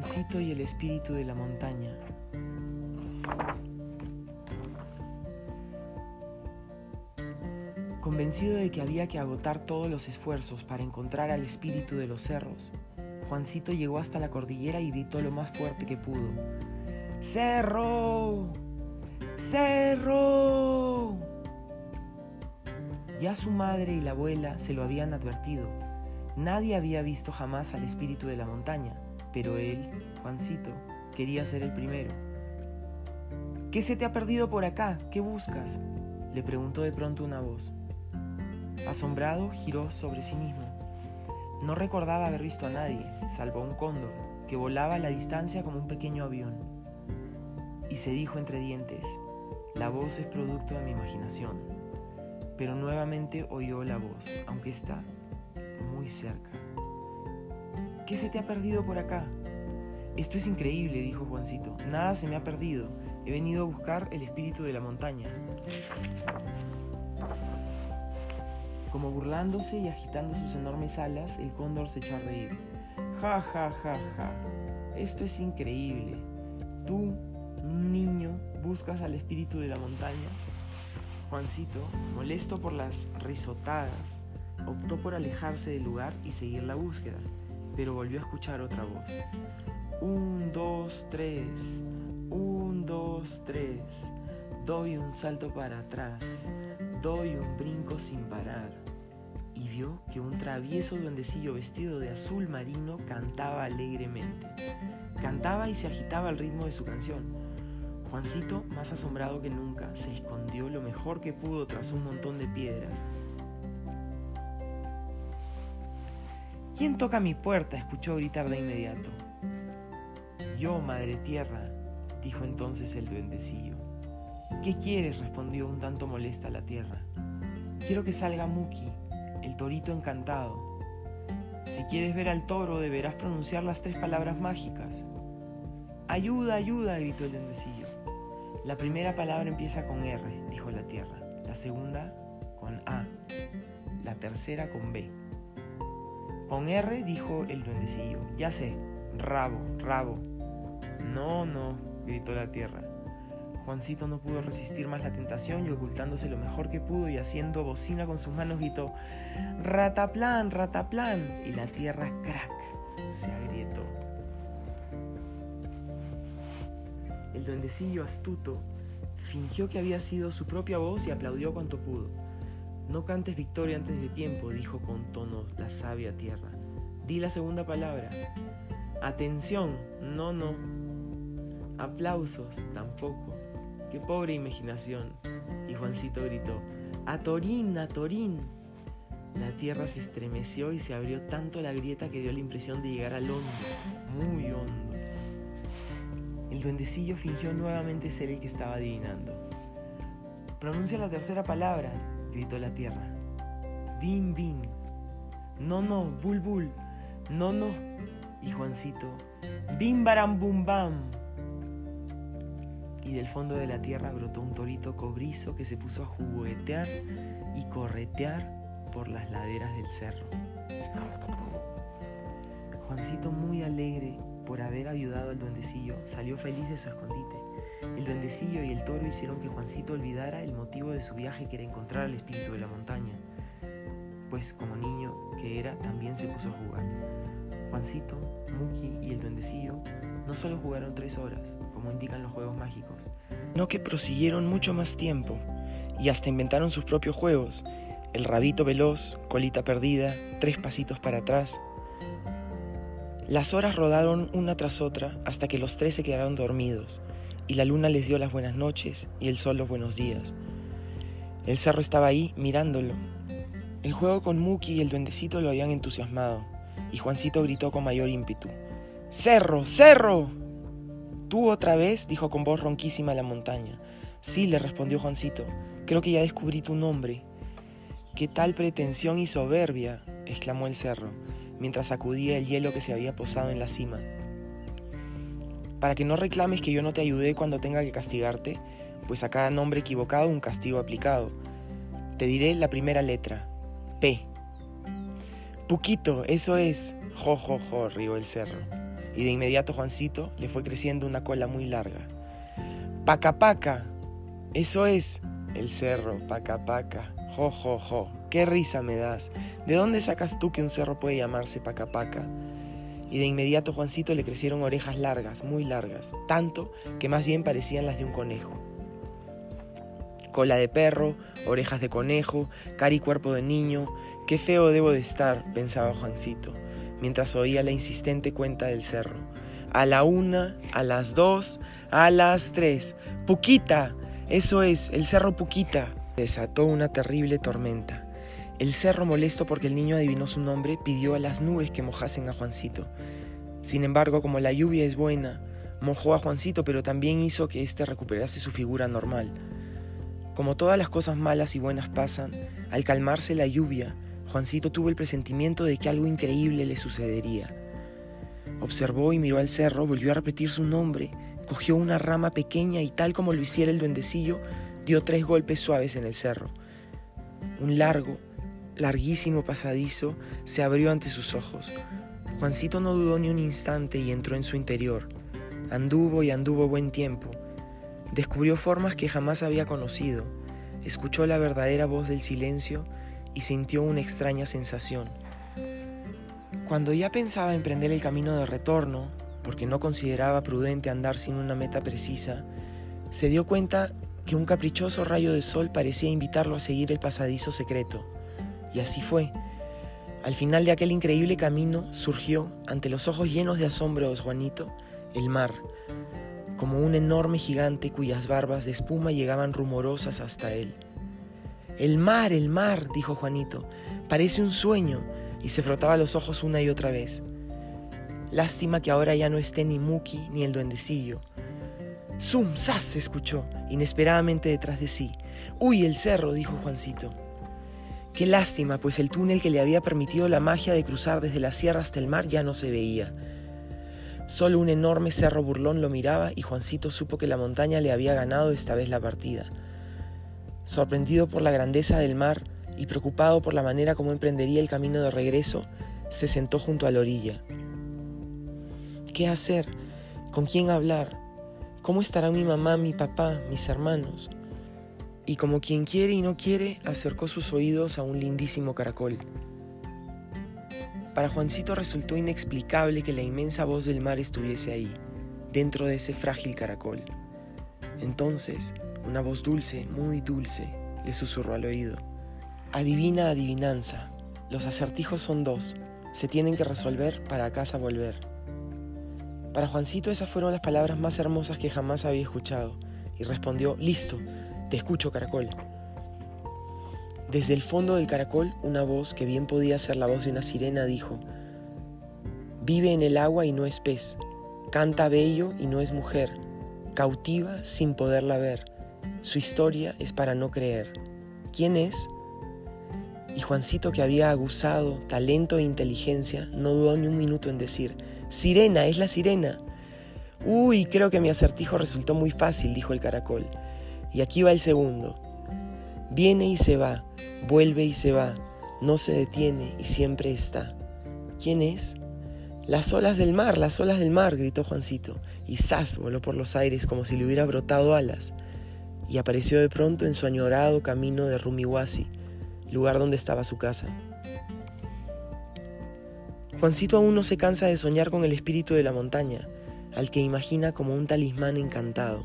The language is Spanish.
Juancito y el espíritu de la montaña. Convencido de que había que agotar todos los esfuerzos para encontrar al espíritu de los cerros, Juancito llegó hasta la cordillera y gritó lo más fuerte que pudo. ¡Cerro! ¡Cerro! Ya su madre y la abuela se lo habían advertido. Nadie había visto jamás al espíritu de la montaña, pero él, Juancito, quería ser el primero. ¿Qué se te ha perdido por acá? ¿Qué buscas? le preguntó de pronto una voz. Asombrado, giró sobre sí mismo. No recordaba haber visto a nadie, salvo a un cóndor, que volaba a la distancia como un pequeño avión. Y se dijo entre dientes, la voz es producto de mi imaginación. Pero nuevamente oyó la voz, aunque está muy cerca. ¿Qué se te ha perdido por acá? Esto es increíble, dijo Juancito. Nada se me ha perdido. He venido a buscar el espíritu de la montaña. Como burlándose y agitando sus enormes alas, el cóndor se echó a reír. Ja, ja, ja, ja. Esto es increíble. Tú, un niño, buscas al espíritu de la montaña. Juancito, molesto por las risotadas, optó por alejarse del lugar y seguir la búsqueda, pero volvió a escuchar otra voz. Un, dos, tres. Un, dos, tres. Doy un salto para atrás. Doy un brinco sin parar. Y vio que un travieso duendecillo vestido de azul marino cantaba alegremente. Cantaba y se agitaba al ritmo de su canción. Juancito, más asombrado que nunca, se escondió lo mejor que pudo tras un montón de piedras. ¿Quién toca mi puerta? escuchó gritar de inmediato. Yo, madre tierra, dijo entonces el duendecillo. ¿Qué quieres? respondió un tanto molesta la tierra. Quiero que salga Muki, el torito encantado. Si quieres ver al toro, deberás pronunciar las tres palabras mágicas. Ayuda, ayuda, gritó el duendecillo. La primera palabra empieza con R, dijo la tierra. La segunda con A. La tercera con B. Con R, dijo el duendecillo. Ya sé, rabo, rabo. No, no, gritó la tierra. Juancito no pudo resistir más la tentación y ocultándose lo mejor que pudo y haciendo bocina con sus manos gritó, Rataplan, rataplan. Y la tierra, crack, se agrietó. El duendecillo astuto fingió que había sido su propia voz y aplaudió cuanto pudo. No cantes victoria antes de tiempo, dijo con tono la sabia tierra. Di la segunda palabra. Atención, no, no. Aplausos, tampoco. Qué pobre imaginación. Y Juancito gritó, ¡A Torín, a Torín! La tierra se estremeció y se abrió tanto la grieta que dio la impresión de llegar al hondo, muy hondo. El duendecillo fingió nuevamente ser el que estaba adivinando. Pronuncia la tercera palabra, gritó la tierra. Bim, bim. No, no, bul, bul. No, no. Y Juancito, bim, baram, bum, bam. Y del fondo de la tierra brotó un torito cobrizo que se puso a juguetear y corretear por las laderas del cerro. Juancito, muy alegre por haber ayudado al duendecillo, salió feliz de su escondite. El duendecillo y el toro hicieron que Juancito olvidara el motivo de su viaje que era encontrar al espíritu de la montaña, pues como niño que era, también se puso a jugar. Juancito, Muki y el duendecillo no solo jugaron tres horas, como indican los juegos mágicos, no que prosiguieron mucho más tiempo y hasta inventaron sus propios juegos. El rabito veloz, colita perdida, tres pasitos para atrás. Las horas rodaron una tras otra hasta que los tres se quedaron dormidos y la luna les dio las buenas noches y el sol los buenos días. El cerro estaba ahí mirándolo. El juego con Muki y el duendecito lo habían entusiasmado y Juancito gritó con mayor ímpetu. ¡Cerro! ¡Cerro! ¿Tú otra vez? dijo con voz ronquísima la montaña. Sí, le respondió Juancito. Creo que ya descubrí tu nombre. ¿Qué tal pretensión y soberbia? exclamó el cerro, mientras sacudía el hielo que se había posado en la cima. Para que no reclames que yo no te ayudé cuando tenga que castigarte, pues a cada nombre equivocado un castigo aplicado. Te diré la primera letra, P. Puquito, eso es. Jo, jo, jo, el cerro. y de inmediato Juancito le fue creciendo una cola muy larga. Paca paca, eso es el cerro, paca paca, jo jo jo, qué risa me das. ¿De dónde sacas tú que un cerro puede llamarse paca paca? Y de inmediato Juancito le crecieron orejas largas, muy largas, tanto que más bien parecían las de un conejo. Cola de perro, orejas de conejo, cara y cuerpo de niño, qué feo debo de estar, pensaba Juancito mientras oía la insistente cuenta del cerro. A la una, a las dos, a las tres. Puquita, eso es, el cerro Puquita. Desató una terrible tormenta. El cerro, molesto porque el niño adivinó su nombre, pidió a las nubes que mojasen a Juancito. Sin embargo, como la lluvia es buena, mojó a Juancito, pero también hizo que éste recuperase su figura normal. Como todas las cosas malas y buenas pasan, al calmarse la lluvia, Juancito tuvo el presentimiento de que algo increíble le sucedería. Observó y miró al cerro, volvió a repetir su nombre, cogió una rama pequeña y tal como lo hiciera el duendecillo, dio tres golpes suaves en el cerro. Un largo, larguísimo pasadizo se abrió ante sus ojos. Juancito no dudó ni un instante y entró en su interior. Anduvo y anduvo buen tiempo. Descubrió formas que jamás había conocido. Escuchó la verdadera voz del silencio y sintió una extraña sensación. Cuando ya pensaba emprender el camino de retorno, porque no consideraba prudente andar sin una meta precisa, se dio cuenta que un caprichoso rayo de sol parecía invitarlo a seguir el pasadizo secreto. Y así fue. Al final de aquel increíble camino surgió, ante los ojos llenos de asombro de Juanito, el mar, como un enorme gigante cuyas barbas de espuma llegaban rumorosas hasta él. El mar, el mar, dijo Juanito, parece un sueño, y se frotaba los ojos una y otra vez. Lástima que ahora ya no esté ni Muki ni el duendecillo. ¡Zum! ¡Sas! se escuchó inesperadamente detrás de sí. ¡Uy, el cerro! dijo Juancito. Qué lástima, pues el túnel que le había permitido la magia de cruzar desde la sierra hasta el mar ya no se veía. Solo un enorme cerro burlón lo miraba y Juancito supo que la montaña le había ganado esta vez la partida. Sorprendido por la grandeza del mar y preocupado por la manera como emprendería el camino de regreso, se sentó junto a la orilla. ¿Qué hacer? ¿Con quién hablar? ¿Cómo estarán mi mamá, mi papá, mis hermanos? Y como quien quiere y no quiere, acercó sus oídos a un lindísimo caracol. Para Juancito resultó inexplicable que la inmensa voz del mar estuviese ahí, dentro de ese frágil caracol. Entonces, una voz dulce, muy dulce, le susurró al oído. Adivina adivinanza. Los acertijos son dos. Se tienen que resolver para casa volver. Para Juancito esas fueron las palabras más hermosas que jamás había escuchado, y respondió, Listo, te escucho, caracol. Desde el fondo del caracol, una voz, que bien podía ser la voz de una sirena, dijo, Vive en el agua y no es pez, canta bello y no es mujer, cautiva sin poderla ver, su historia es para no creer. ¿Quién es? Y Juancito, que había aguzado talento e inteligencia, no dudó ni un minuto en decir, Sirena, es la sirena. Uy, creo que mi acertijo resultó muy fácil, dijo el caracol. Y aquí va el segundo. Viene y se va, vuelve y se va, no se detiene y siempre está. ¿Quién es? Las olas del mar, las olas del mar, gritó Juancito, y zas voló por los aires como si le hubiera brotado alas y apareció de pronto en su añorado camino de Rumiwasi, lugar donde estaba su casa. Juancito aún no se cansa de soñar con el espíritu de la montaña, al que imagina como un talismán encantado.